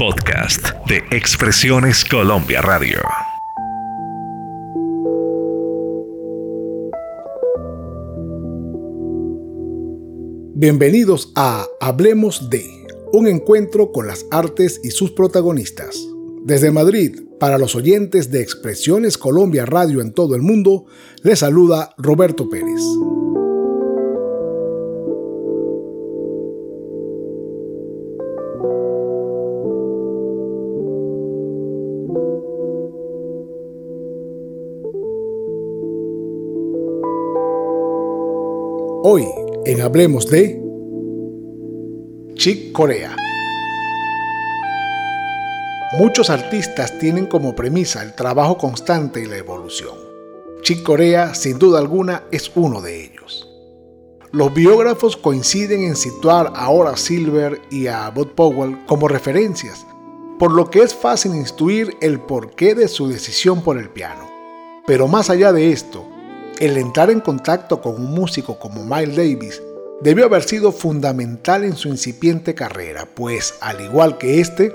Podcast de Expresiones Colombia Radio. Bienvenidos a Hablemos de, un encuentro con las artes y sus protagonistas. Desde Madrid, para los oyentes de Expresiones Colombia Radio en todo el mundo, les saluda Roberto Pérez. Hoy, en Hablemos de Chick Corea. Muchos artistas tienen como premisa el trabajo constante y la evolución. Chick Corea, sin duda alguna, es uno de ellos. Los biógrafos coinciden en situar a Silver y a Bud Powell como referencias, por lo que es fácil instruir el porqué de su decisión por el piano. Pero más allá de esto, el entrar en contacto con un músico como Miles Davis debió haber sido fundamental en su incipiente carrera, pues al igual que este,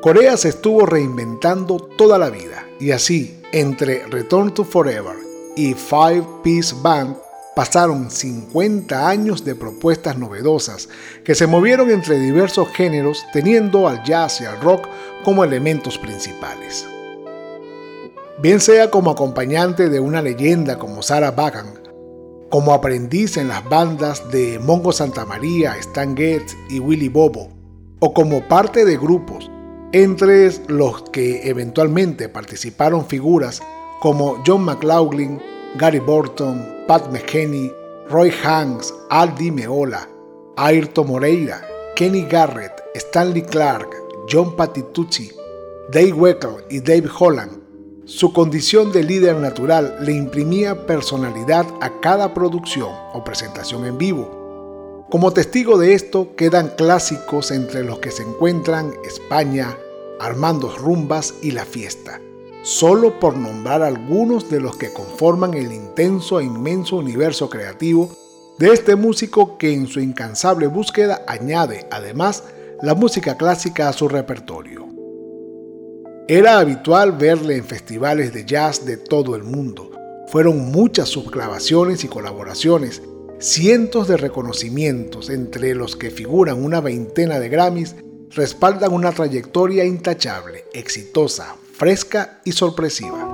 Corea se estuvo reinventando toda la vida y así, entre Return to Forever y Five Piece Band, pasaron 50 años de propuestas novedosas que se movieron entre diversos géneros teniendo al jazz y al rock como elementos principales. Bien sea como acompañante de una leyenda como Sarah Vaughan, como aprendiz en las bandas de Mongo Santa María, Stan Getz y Willy Bobo, o como parte de grupos, entre los que eventualmente participaron figuras como John McLaughlin, Gary Burton, Pat Metheny, Roy Hanks, Aldi Meola, Ayrton Moreira, Kenny Garrett, Stanley Clark, John Patitucci, Dave Weckl y Dave Holland, su condición de líder natural le imprimía personalidad a cada producción o presentación en vivo. Como testigo de esto quedan clásicos entre los que se encuentran España, Armando Rumbas y La Fiesta, solo por nombrar algunos de los que conforman el intenso e inmenso universo creativo de este músico que en su incansable búsqueda añade además la música clásica a su repertorio. Era habitual verle en festivales de jazz de todo el mundo. Fueron muchas sus grabaciones y colaboraciones, cientos de reconocimientos, entre los que figuran una veintena de Grammys, respaldan una trayectoria intachable, exitosa, fresca y sorpresiva.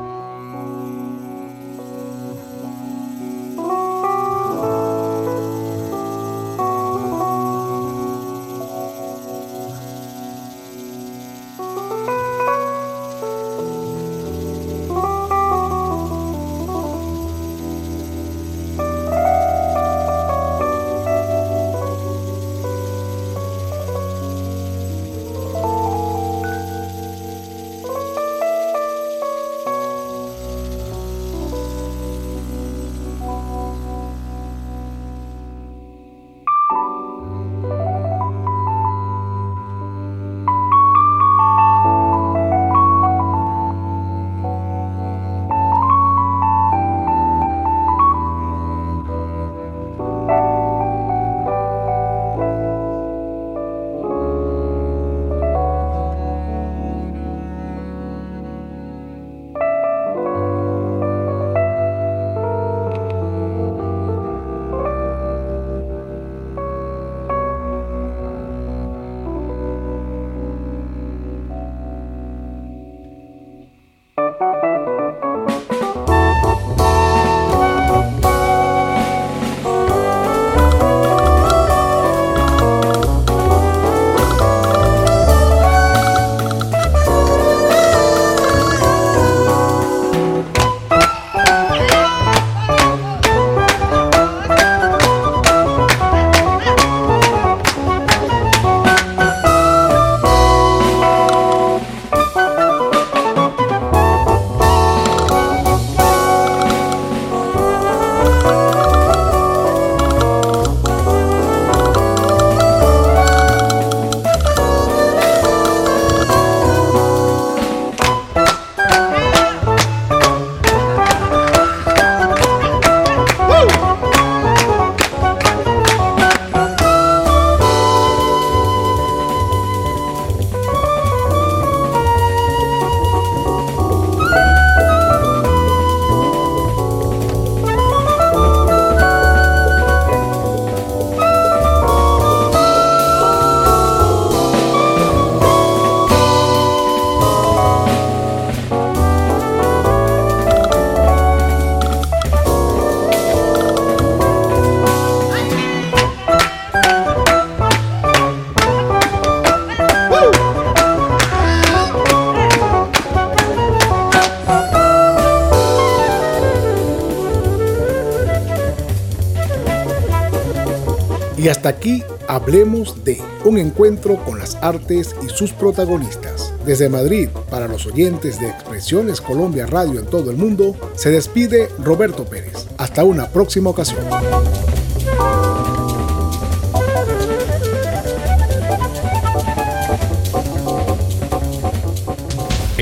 Y hasta aquí hablemos de un encuentro con las artes y sus protagonistas. Desde Madrid, para los oyentes de Expresiones Colombia Radio en todo el mundo, se despide Roberto Pérez. Hasta una próxima ocasión.